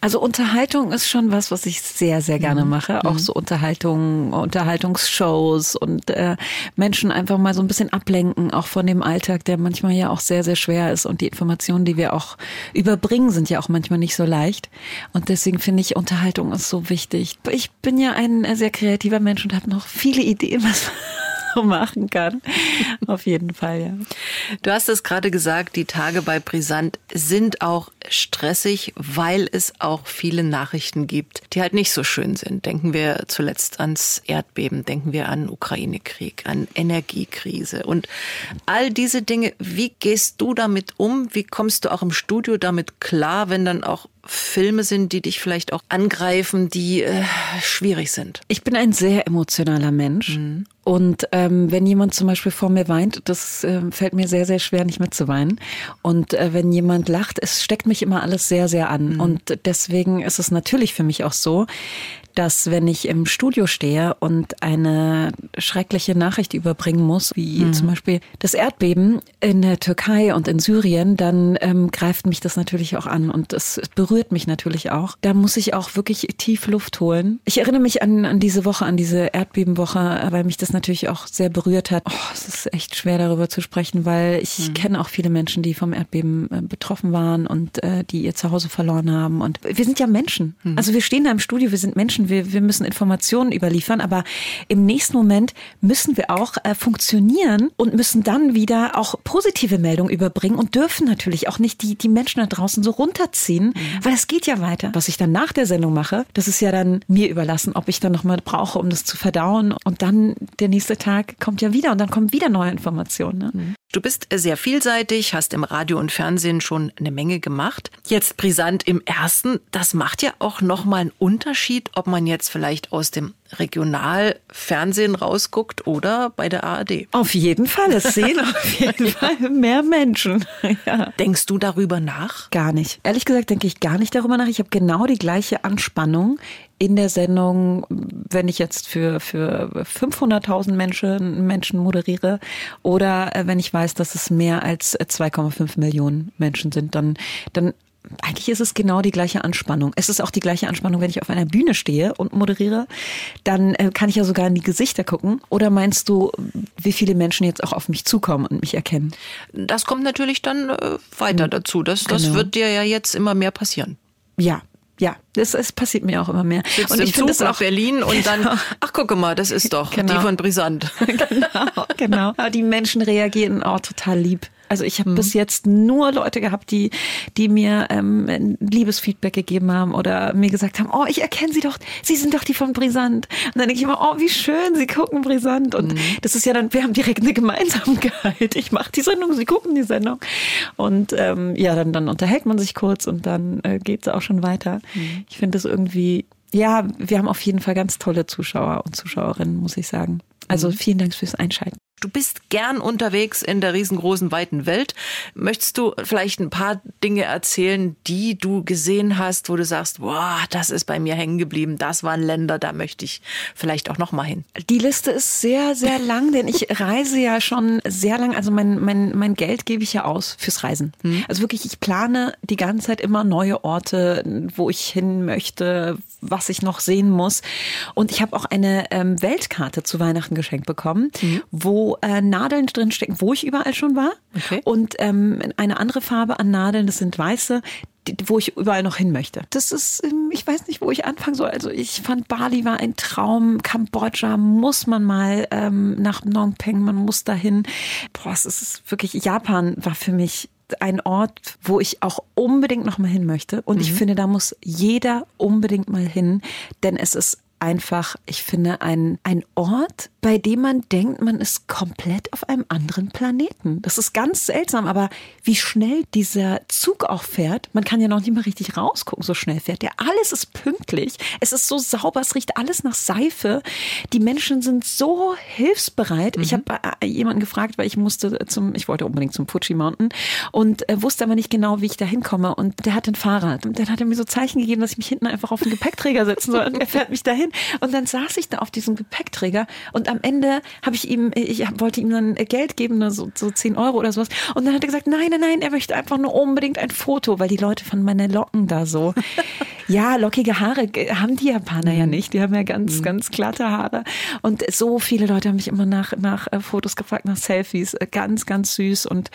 S3: Also Unterhaltung ist schon was, was ich sehr, sehr gerne mhm. mache. Auch mhm. so Unterhaltung, Unterhaltungsshows und äh, Menschen einfach mal so ein bisschen ablenken, auch von dem Alltag, der manchmal ja auch sehr, sehr schwer ist. Und die Informationen, die wir auch überbringen, sind ja auch manchmal nicht so leicht. Und deswegen finde ich, Unterhaltung ist so wichtig. Ich bin ja ein sehr kreativer Mensch und habe noch viele Ideen, was machen kann. Auf jeden Fall, ja.
S2: Du hast es gerade gesagt, die Tage bei Brisant sind auch stressig, weil es auch viele Nachrichten gibt, die halt nicht so schön sind. Denken wir zuletzt ans Erdbeben, denken wir an Ukraine-Krieg, an Energiekrise und all diese Dinge. Wie gehst du damit um? Wie kommst du auch im Studio damit klar, wenn dann auch Filme sind, die dich vielleicht auch angreifen, die äh, schwierig sind?
S3: Ich bin ein sehr emotionaler Mensch. Mhm. Und ähm, wenn jemand zum Beispiel vor mir weint, das äh, fällt mir sehr, sehr schwer, nicht mitzuweinen. Und äh, wenn jemand lacht, es steckt mich immer alles sehr, sehr an. Mhm. Und deswegen ist es natürlich für mich auch so, dass wenn ich im Studio stehe und eine schreckliche Nachricht überbringen muss, wie mhm. zum Beispiel das Erdbeben in der Türkei und in Syrien, dann ähm, greift mich das natürlich auch an und es berührt mich natürlich auch. Da muss ich auch wirklich tief Luft holen. Ich erinnere mich an, an diese Woche, an diese Erdbebenwoche, weil mich das natürlich auch sehr berührt hat. Oh, es ist echt schwer darüber zu sprechen, weil ich mhm. kenne auch viele Menschen, die vom Erdbeben äh, betroffen waren und äh, die ihr Zuhause verloren haben. Und wir sind ja Menschen. Mhm. Also wir stehen da im Studio, wir sind Menschen wir, wir müssen Informationen überliefern, aber im nächsten Moment müssen wir auch äh, funktionieren und müssen dann wieder auch positive Meldungen überbringen und dürfen natürlich auch nicht die, die Menschen da draußen so runterziehen, mhm. weil es geht ja weiter. Was ich dann nach der Sendung mache, das ist ja dann mir überlassen, ob ich dann nochmal brauche, um das zu verdauen. Und dann der nächste Tag kommt ja wieder und dann kommen wieder neue Informationen. Ne? Mhm.
S2: Du bist sehr vielseitig, hast im Radio und Fernsehen schon eine Menge gemacht. Jetzt brisant im ersten, das macht ja auch nochmal einen Unterschied, ob man jetzt vielleicht aus dem Regionalfernsehen rausguckt oder bei der ARD.
S3: Auf jeden Fall, es sehen auf jeden Fall mehr Menschen.
S2: Ja. Denkst du darüber nach?
S3: Gar nicht. Ehrlich gesagt denke ich gar nicht darüber nach. Ich habe genau die gleiche Anspannung in der Sendung, wenn ich jetzt für, für 500.000 Menschen, Menschen moderiere oder äh, wenn ich weiß, dass es mehr als 2,5 Millionen Menschen sind, dann, dann eigentlich ist es genau die gleiche Anspannung. Es ist auch die gleiche Anspannung, wenn ich auf einer Bühne stehe und moderiere. Dann äh, kann ich ja sogar in die Gesichter gucken. Oder meinst du, wie viele Menschen jetzt auch auf mich zukommen und mich erkennen?
S2: Das kommt natürlich dann äh, weiter hm. dazu. Das, das genau. wird dir ja jetzt immer mehr passieren.
S3: Ja, ja, das, das passiert mir auch immer mehr.
S2: Sitzt und ich finde es nach Berlin und dann, genau. ach gucke mal, das ist doch genau. die von Brisant.
S3: genau, genau. Aber die Menschen reagieren auch total lieb. Also ich habe mhm. bis jetzt nur Leute gehabt, die, die mir ähm, Liebesfeedback gegeben haben oder mir gesagt haben, oh, ich erkenne sie doch, sie sind doch die von Brisant. Und dann denke ich immer, oh, wie schön, sie gucken Brisant. Und mhm. das ist ja dann, wir haben direkt eine Gemeinsamkeit. Ich mache die Sendung, sie gucken die Sendung. Und ähm, ja, dann, dann unterhält man sich kurz und dann äh, geht es auch schon weiter. Mhm. Ich finde das irgendwie, ja, wir haben auf jeden Fall ganz tolle Zuschauer und Zuschauerinnen, muss ich sagen. Also mhm. vielen Dank fürs Einschalten.
S2: Du bist gern unterwegs in der riesengroßen, weiten Welt. Möchtest du vielleicht ein paar Dinge erzählen, die du gesehen hast, wo du sagst, boah, das ist bei mir hängen geblieben, das waren Länder, da möchte ich vielleicht auch noch mal hin?
S3: Die Liste ist sehr, sehr lang, denn ich reise ja schon sehr lang. Also mein, mein, mein Geld gebe ich ja aus fürs Reisen. Hm. Also wirklich, ich plane die ganze Zeit immer neue Orte, wo ich hin möchte, was ich noch sehen muss. Und ich habe auch eine ähm, Weltkarte zu Weihnachten geschenkt bekommen, mhm. wo äh, Nadeln drin stecken, wo ich überall schon war. Okay. Und ähm, eine andere Farbe an Nadeln, das sind weiße, wo ich überall noch hin möchte. Das ist, ähm, ich weiß nicht, wo ich anfangen soll. Also ich fand Bali war ein Traum. Kambodscha muss man mal ähm, nach Phnom Penh, man muss dahin. Boah, es ist wirklich, Japan war für mich ein Ort, wo ich auch unbedingt noch mal hin möchte. Und mhm. ich finde, da muss jeder unbedingt mal hin, denn es ist einfach, ich finde, ein, ein Ort, bei dem man denkt, man ist komplett auf einem anderen Planeten. Das ist ganz seltsam, aber wie schnell dieser Zug auch fährt, man kann ja noch nicht mal richtig rausgucken, so schnell fährt der. Alles ist pünktlich, es ist so sauber, es riecht alles nach Seife. Die Menschen sind so hilfsbereit. Mhm. Ich habe äh, jemanden gefragt, weil ich musste zum, ich wollte unbedingt zum Fuji Mountain und äh, wusste aber nicht genau, wie ich da hinkomme. Und der hat ein Fahrrad und der hat mir so Zeichen gegeben, dass ich mich hinten einfach auf den Gepäckträger setzen soll und er fährt mich dahin hin. Und dann saß ich da auf diesem Gepäckträger und am Ende habe ich ihm, ich wollte ihm dann Geld geben, so, so 10 Euro oder sowas. Und dann hat er gesagt, nein, nein, nein, er möchte einfach nur unbedingt ein Foto, weil die Leute von meinen Locken da so. ja, lockige Haare haben die Japaner ja mhm. nicht. Die haben ja ganz, mhm. ganz glatte Haare. Und so viele Leute haben mich immer nach, nach äh, Fotos gefragt, nach Selfies. Äh, ganz, ganz süß. Und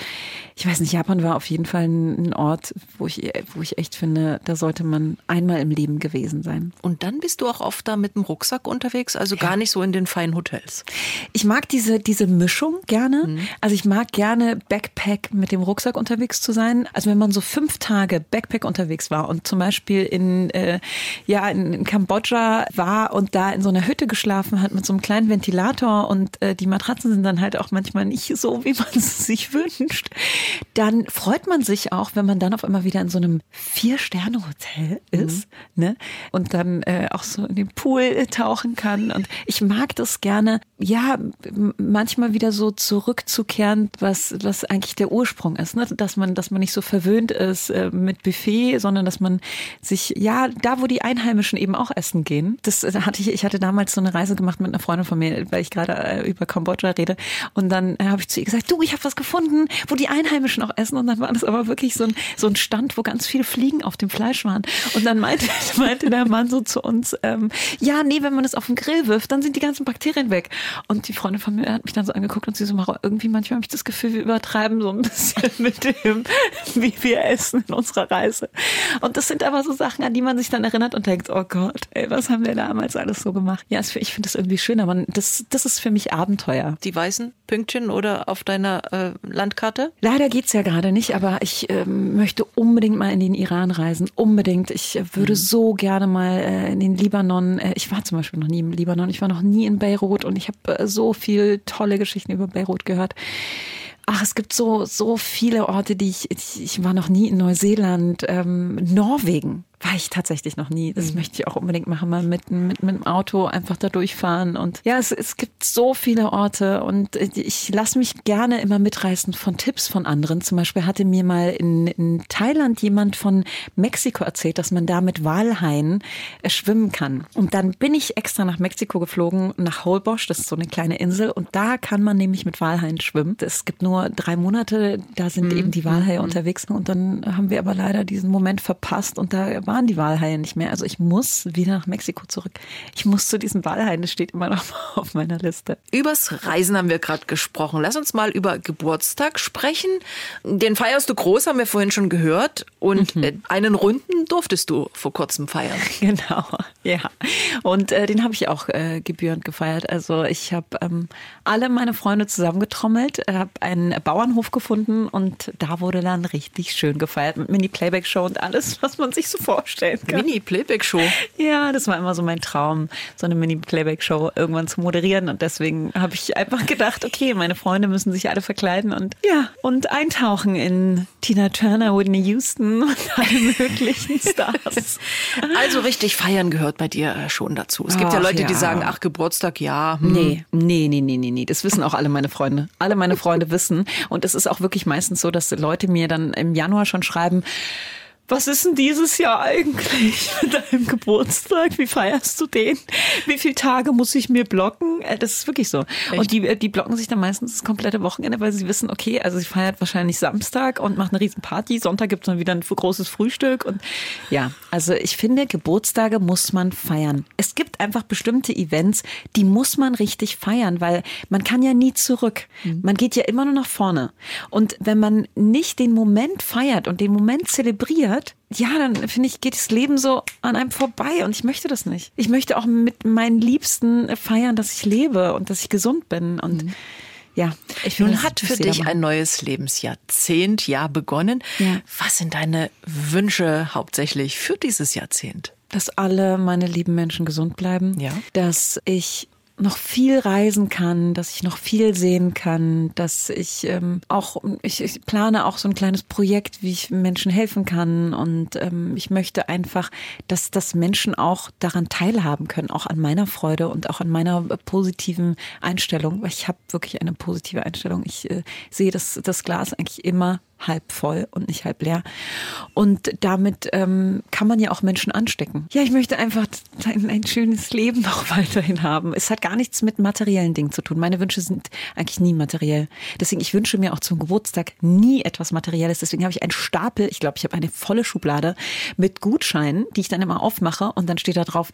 S3: ich weiß nicht, Japan war auf jeden Fall ein Ort, wo ich, wo ich echt finde, da sollte man einmal im Leben gewesen sein.
S2: Und dann bist du auch oft da mit dem Rucksack unterwegs, also ja. gar nicht so in den feinen Hotels.
S3: Ich mag diese, diese Mischung gerne. Mhm. Also ich mag gerne Backpack mit dem Rucksack unterwegs zu sein. Also wenn man so fünf Tage Backpack unterwegs war und zum Beispiel in, äh, ja, in, in Kambodscha war und da in so einer Hütte geschlafen hat mit so einem kleinen Ventilator und äh, die Matratzen sind dann halt auch manchmal nicht so, wie man es sich wünscht dann freut man sich auch, wenn man dann auf einmal wieder in so einem Vier-Sterne-Hotel ist mhm. ne? und dann äh, auch so in den Pool tauchen kann. Und ich mag das gerne, ja, manchmal wieder so zurückzukehren, was, was eigentlich der Ursprung ist, ne? dass man, dass man nicht so verwöhnt ist äh, mit Buffet, sondern dass man sich, ja, da wo die Einheimischen eben auch essen gehen. Das äh, hatte ich, ich hatte damals so eine Reise gemacht mit einer Freundin von mir, weil ich gerade äh, über Kambodscha rede. Und dann äh, habe ich zu ihr gesagt, du, ich habe was gefunden, wo die Einheimischen auch essen. Und dann war das aber wirklich so ein, so ein Stand, wo ganz viele Fliegen auf dem Fleisch waren. Und dann meinte, meinte der Mann so zu uns, ähm, ja, nee, wenn man es auf den Grill wirft, dann sind die ganzen Bakterien weg. Und die Freundin von mir hat mich dann so angeguckt und sie so, Mara, irgendwie manchmal habe ich das Gefühl, wir übertreiben so ein bisschen mit dem, wie wir essen in unserer Reise. Und das sind aber so Sachen, an die man sich dann erinnert und denkt, oh Gott, ey, was haben wir damals alles so gemacht? Ja, ich finde das irgendwie schön, aber das, das ist für mich Abenteuer.
S2: Die weißen Pünktchen oder auf deiner äh, Landkarte?
S3: Leider geht's ja gerade nicht, aber ich äh, möchte unbedingt mal in den Iran reisen. Unbedingt. Ich äh, würde mhm. so gerne mal äh, in den Libanon. Äh, ich war zum Beispiel noch nie im Libanon. Ich war noch nie in Beirut und ich habe äh, so viel tolle Geschichten über Beirut gehört. Ach, es gibt so, so viele Orte, die ich, ich, ich war noch nie in Neuseeland, ähm, Norwegen war ich tatsächlich noch nie. Das mhm. möchte ich auch unbedingt machen, mal mit, mit, mit dem Auto einfach da durchfahren. Und ja, es, es gibt so viele Orte und ich lasse mich gerne immer mitreißen von Tipps von anderen. Zum Beispiel hatte mir mal in, in Thailand jemand von Mexiko erzählt, dass man da mit Walhaien äh, schwimmen kann. Und dann bin ich extra nach Mexiko geflogen, nach Holbosch, das ist so eine kleine Insel. Und da kann man nämlich mit Walhaien schwimmen. Es gibt nur drei Monate, da sind mhm. eben die Walhaie mhm. unterwegs. Und dann haben wir aber leider diesen Moment verpasst und da waren die Walhaie nicht mehr. Also ich muss wieder nach Mexiko zurück. Ich muss zu diesen Walhaien, das steht immer noch auf meiner Liste.
S2: Übers Reisen haben wir gerade gesprochen. Lass uns mal über Geburtstag sprechen. Den feierst du groß, haben wir vorhin schon gehört. Und mhm. Äh, einen runden durftest du vor kurzem feiern.
S3: Genau, ja. Und äh, den habe ich auch äh, gebührend gefeiert. Also ich habe ähm, alle meine Freunde zusammengetrommelt, habe einen Bauernhof gefunden und da wurde dann richtig schön gefeiert mit Mini-Playback-Show und alles, was man sich so vorstellen kann.
S2: Mini-Playback-Show?
S3: Ja, das war immer so mein Traum, so eine Mini-Playback-Show irgendwann zu moderieren und deswegen habe ich einfach gedacht, okay, meine Freunde müssen sich alle verkleiden und ja, und eintauchen in Tina Turner, Whitney Houston und alle möglichen Stars.
S2: Also richtig feiern gehört bei dir äh, schon dazu. Es gibt ach, ja Leute, ja. die sagen, ach, Geburtstag, ja.
S3: Hm. Nee, nee, nee, nee, nee, nee. Das wissen auch alle meine Freunde. Alle meine Freunde wissen. Und es ist auch wirklich meistens so, dass Leute mir dann im Januar schon schreiben, was ist denn dieses Jahr eigentlich mit deinem Geburtstag? Wie feierst du den? Wie viele Tage muss ich mir blocken? Äh, das ist wirklich so. Echt? Und die, äh, die blocken sich dann meistens das komplette Wochenende, weil sie wissen, okay, also sie feiert wahrscheinlich Samstag und macht eine riesen Party. Sonntag gibt es dann wieder ein großes Frühstück. Und ja, also ich finde, Geburtstage muss man feiern. Es gibt einfach bestimmte Events, die muss man richtig feiern, weil man kann ja nie zurück. Mhm. Man geht ja immer nur nach vorne. Und wenn man nicht den Moment feiert und den Moment zelebriert, wird, ja, dann finde ich, geht das Leben so an einem vorbei und ich möchte das nicht. Ich möchte auch mit meinen Liebsten feiern, dass ich lebe und dass ich gesund bin und mhm. Ja,
S2: ich Nun hat für dich ein neues Lebensjahrzehnt ja begonnen. Ja. Was sind deine Wünsche hauptsächlich für dieses Jahrzehnt?
S3: Dass alle meine lieben Menschen gesund bleiben. Ja. Dass ich noch viel reisen kann, dass ich noch viel sehen kann, dass ich ähm, auch, ich, ich plane auch so ein kleines Projekt, wie ich Menschen helfen kann und ähm, ich möchte einfach, dass, dass Menschen auch daran teilhaben können, auch an meiner Freude und auch an meiner positiven Einstellung, weil ich habe wirklich eine positive Einstellung. Ich äh, sehe das, das Glas eigentlich immer halb voll und nicht halb leer. Und damit ähm, kann man ja auch Menschen anstecken. Ja, ich möchte einfach ein, ein, schönes Leben noch weiterhin haben. Es hat gar nichts mit materiellen Dingen zu tun. Meine Wünsche sind eigentlich nie materiell. Deswegen, ich wünsche mir auch zum Geburtstag nie etwas Materielles. Deswegen habe ich einen Stapel, ich glaube, ich habe eine volle Schublade mit Gutscheinen, die ich dann immer aufmache und dann steht da drauf,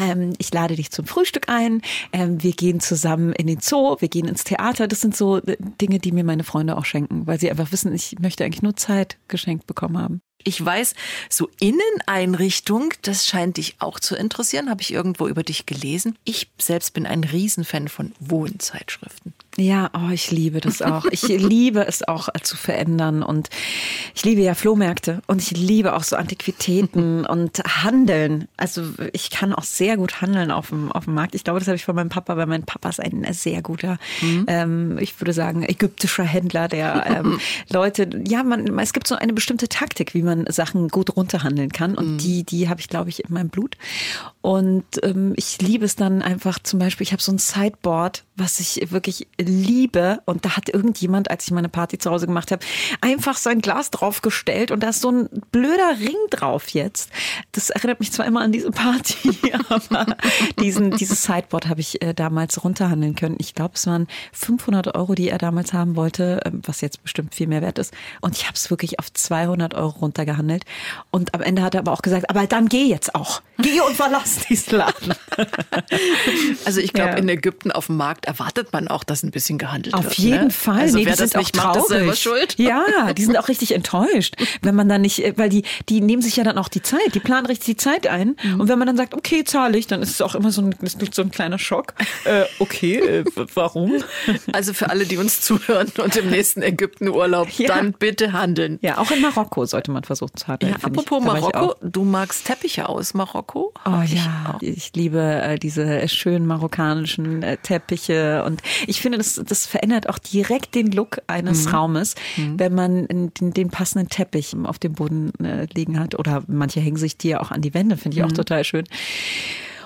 S3: ähm, ich lade dich zum Frühstück ein, ähm, wir gehen zusammen in den Zoo, wir gehen ins Theater. Das sind so äh, Dinge, die mir meine Freunde auch schenken, weil sie einfach wissen, ich möchte möchte eigentlich nur Zeit geschenkt bekommen haben.
S2: Ich weiß, so Inneneinrichtung, das scheint dich auch zu interessieren, habe ich irgendwo über dich gelesen. Ich selbst bin ein Riesenfan von Wohnzeitschriften.
S3: Ja, oh, ich liebe das auch. Ich liebe es auch äh, zu verändern und ich liebe ja Flohmärkte und ich liebe auch so Antiquitäten und Handeln. Also ich kann auch sehr gut handeln auf dem, auf dem Markt. Ich glaube, das habe ich von meinem Papa, weil mein Papa ist ein sehr guter, mhm. ähm, ich würde sagen, ägyptischer Händler, der ähm, Leute, ja, man, es gibt so eine bestimmte Taktik, wie man Sachen gut runterhandeln kann und mhm. die, die habe ich, glaube ich, in meinem Blut. Und ähm, ich liebe es dann einfach zum Beispiel, ich habe so ein Sideboard, was ich wirklich liebe. Und da hat irgendjemand, als ich meine Party zu Hause gemacht habe, einfach sein Glas draufgestellt und da ist so ein blöder Ring drauf jetzt. Das erinnert mich zwar immer an diese Party, aber diesen, dieses Sideboard habe ich äh, damals runterhandeln können. Ich glaube, es waren 500 Euro, die er damals haben wollte, äh, was jetzt bestimmt viel mehr wert ist. Und ich habe es wirklich auf 200 Euro runtergehandelt. Und am Ende hat er aber auch gesagt, aber dann geh jetzt auch. Geh und verlass diesen Laden.
S2: Also ich glaube, ja. in Ägypten auf dem Markt erwartet man auch, dass ein bisschen gehandelt
S3: Auf
S2: wird.
S3: Auf jeden
S2: ne?
S3: Fall.
S2: Also nee, wer das nicht macht, ist selber schuld.
S3: Ja, die sind auch richtig enttäuscht, wenn man dann nicht, weil die, die nehmen sich ja dann auch die Zeit, die planen richtig die Zeit ein. Mhm. Und wenn man dann sagt, okay, zahle ich, dann ist es auch immer so ein, so ein kleiner Schock. Äh, okay, äh, warum?
S2: Also für alle, die uns zuhören und im nächsten Ägyptenurlaub, ja. dann bitte handeln.
S3: Ja, auch in Marokko sollte man versuchen zu handeln.
S2: Ja, apropos Marokko, du magst Teppiche aus Marokko?
S3: Oh ja, ich, ich liebe äh, diese schönen marokkanischen äh, Teppiche und ich finde das, das verändert auch direkt den Look eines mhm. Raumes, mhm. wenn man den, den, passenden Teppich auf dem Boden äh, liegen hat. Oder manche hängen sich die ja auch an die Wände, finde ich auch mhm. total schön.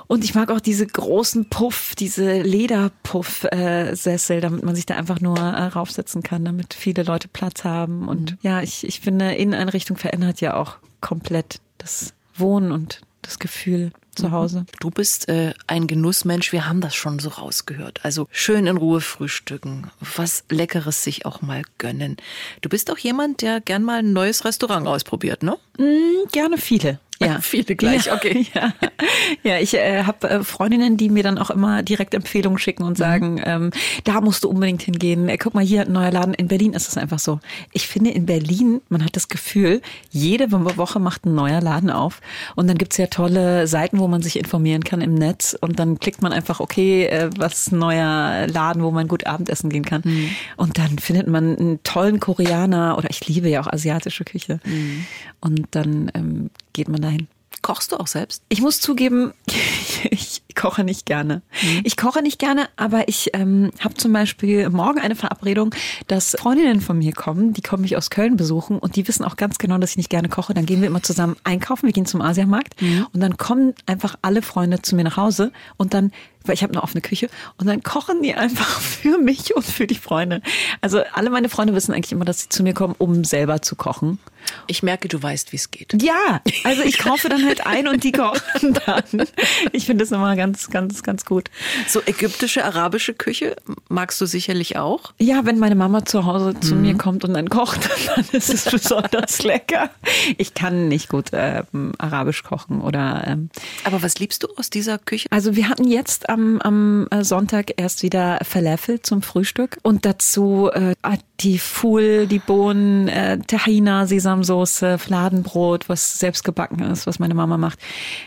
S3: Und ich mag auch diese großen Puff, diese Lederpuff-Sessel, damit man sich da einfach nur äh, raufsetzen kann, damit viele Leute Platz haben. Und mhm. ja, ich, ich finde, Inneneinrichtung verändert ja auch komplett das Wohnen und das Gefühl zu mhm. Hause.
S2: Du bist äh, ein Genussmensch, wir haben das schon so rausgehört. Also schön in Ruhe frühstücken, was Leckeres sich auch mal gönnen. Du bist auch jemand, der gern mal ein neues Restaurant ausprobiert, ne?
S3: Mm, gerne viele. Ja,
S2: viele gleich,
S3: ja,
S2: okay.
S3: Ja, ja ich äh, habe äh, Freundinnen, die mir dann auch immer direkt Empfehlungen schicken und mhm. sagen, mhm. ähm, da musst du unbedingt hingehen. Äh, guck mal, hier ein neuer Laden. In Berlin ist es einfach so. Ich finde in Berlin, man hat das Gefühl, jede Woche macht ein neuer Laden auf. Und dann gibt's ja tolle Seiten, wo man sich informieren kann im Netz. Und dann klickt man einfach, okay, äh, was neuer Laden, wo man gut Abendessen gehen kann. Mhm. Und dann findet man einen tollen Koreaner oder ich liebe ja auch asiatische Küche. Mhm. Und dann ähm, geht man dahin.
S2: Kochst du auch selbst?
S3: Ich muss zugeben, ich koche nicht gerne. Mhm. Ich koche nicht gerne, aber ich ähm, habe zum Beispiel morgen eine Verabredung, dass Freundinnen von mir kommen, die kommen mich aus Köln besuchen und die wissen auch ganz genau, dass ich nicht gerne koche. Dann gehen wir immer zusammen einkaufen, wir gehen zum Asiamarkt mhm. und dann kommen einfach alle Freunde zu mir nach Hause und dann weil ich habe eine offene Küche und dann kochen die einfach für mich und für die Freunde. Also alle meine Freunde wissen eigentlich immer, dass sie zu mir kommen, um selber zu kochen.
S2: Ich merke, du weißt, wie es geht.
S3: Ja, also ich kaufe dann halt ein und die kochen dann. Ich finde das immer ganz, ganz, ganz gut.
S2: So ägyptische, arabische Küche magst du sicherlich auch?
S3: Ja, wenn meine Mama zu Hause zu mhm. mir kommt und dann kocht, dann ist es besonders lecker. Ich kann nicht gut ähm, arabisch kochen oder. Ähm,
S2: Aber was liebst du aus dieser Küche?
S3: Also wir hatten jetzt am, am äh, Sonntag erst wieder Falafel zum Frühstück und dazu äh, die Foul, die Bohnen, äh, Tahina, Sesamsoße, Fladenbrot, was selbst gebacken ist, was meine Mama macht.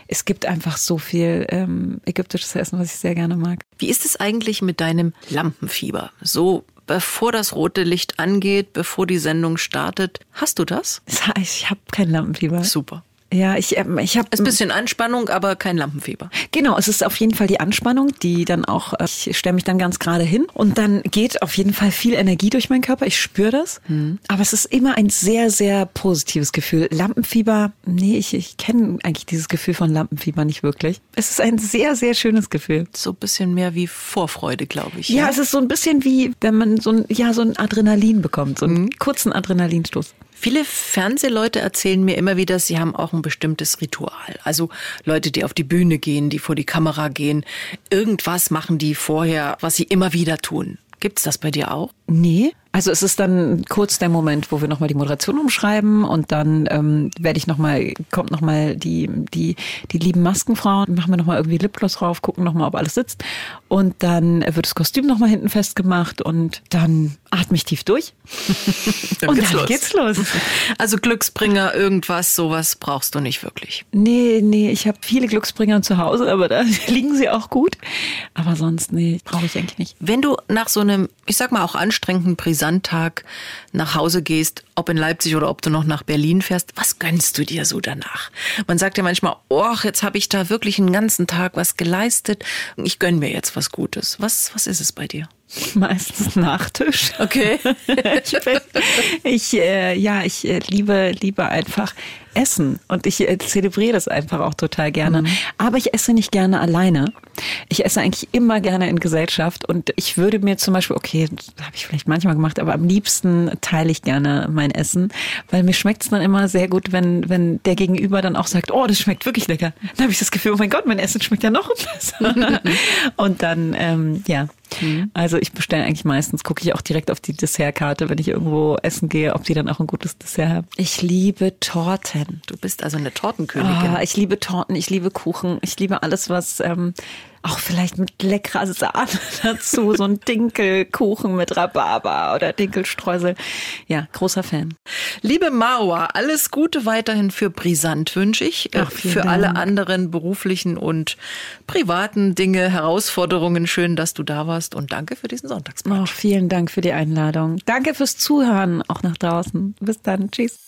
S3: Es gibt einfach so viel ähm, ägyptisches Essen, was ich sehr gerne mag.
S2: Wie ist es eigentlich mit deinem Lampenfieber? So bevor das rote Licht angeht, bevor die Sendung startet. Hast du das?
S3: Ich habe kein Lampenfieber.
S2: Super.
S3: Ja, ich, ähm, ich habe.
S2: Ist ein bisschen Anspannung, aber kein Lampenfieber.
S3: Genau, es ist auf jeden Fall die Anspannung, die dann auch, äh, ich stelle mich dann ganz gerade hin und dann geht auf jeden Fall viel Energie durch meinen Körper. Ich spüre das. Hm. Aber es ist immer ein sehr, sehr positives Gefühl. Lampenfieber, nee, ich, ich kenne eigentlich dieses Gefühl von Lampenfieber nicht wirklich. Es ist ein sehr, sehr schönes Gefühl.
S2: So ein bisschen mehr wie Vorfreude, glaube ich.
S3: Ja, ja, es ist so ein bisschen wie, wenn man so ein, ja, so ein Adrenalin bekommt, so einen hm. kurzen Adrenalinstoß.
S2: Viele Fernsehleute erzählen mir immer wieder, sie haben auch ein bestimmtes Ritual. Also Leute, die auf die Bühne gehen, die vor die Kamera gehen. Irgendwas machen die vorher, was sie immer wieder tun. Gibt's das bei dir auch?
S3: Nee. Also es ist dann kurz der Moment, wo wir nochmal die Moderation umschreiben und dann ähm, werde ich nochmal, kommt nochmal die, die, die lieben Maskenfrauen, machen wir nochmal irgendwie Lipgloss drauf, gucken nochmal, ob alles sitzt. Und dann wird das Kostüm nochmal hinten festgemacht und dann atme ich tief durch.
S2: dann und geht's dann los. geht's los. Also Glücksbringer, irgendwas, sowas brauchst du nicht wirklich.
S3: Nee, nee, ich habe viele Glücksbringer zu Hause, aber da liegen sie auch gut. Aber sonst, nee, brauche ich eigentlich nicht.
S2: Wenn du nach so einem, ich sag mal auch anstrengenden, Brisantag nach Hause gehst, ob in Leipzig oder ob du noch nach Berlin fährst, was gönnst du dir so danach? Man sagt ja manchmal, oh, jetzt habe ich da wirklich einen ganzen Tag was geleistet. Ich gönn mir jetzt was Gutes. Was, was ist es bei dir?
S3: Meistens Nachtisch.
S2: Okay.
S3: ich, bin, ich äh, ja, ich äh, liebe, liebe einfach Essen und ich äh, zelebriere das einfach auch total gerne. Mhm. Aber ich esse nicht gerne alleine. Ich esse eigentlich immer gerne in Gesellschaft und ich würde mir zum Beispiel, okay, das habe ich vielleicht manchmal gemacht, aber am liebsten teile ich gerne mein Essen, weil mir schmeckt es dann immer sehr gut, wenn, wenn der Gegenüber dann auch sagt, oh, das schmeckt wirklich lecker. Dann habe ich das Gefühl, oh mein Gott, mein Essen schmeckt ja noch besser. und dann, ähm, ja, Mhm. Also ich bestelle eigentlich meistens, gucke ich auch direkt auf die Dessertkarte, wenn ich irgendwo essen gehe, ob die dann auch ein gutes Dessert haben. Ich liebe Torten.
S2: Du bist also eine Tortenkönigin.
S3: Oh, ich liebe Torten, ich liebe Kuchen, ich liebe alles, was ähm, auch vielleicht mit leckerer Sahne dazu, so ein Dinkelkuchen mit Rhabarber oder Dinkelstreusel. Ja, großer Fan.
S2: Liebe Mauer, alles Gute weiterhin für Brisant wünsche ich. Ach, für Dank. alle anderen beruflichen und privaten Dinge, Herausforderungen. Schön, dass du da warst und danke für diesen Sonntagsbrunch.
S3: Oh, vielen Dank für die Einladung. Danke fürs Zuhören, auch nach draußen. Bis dann. Tschüss.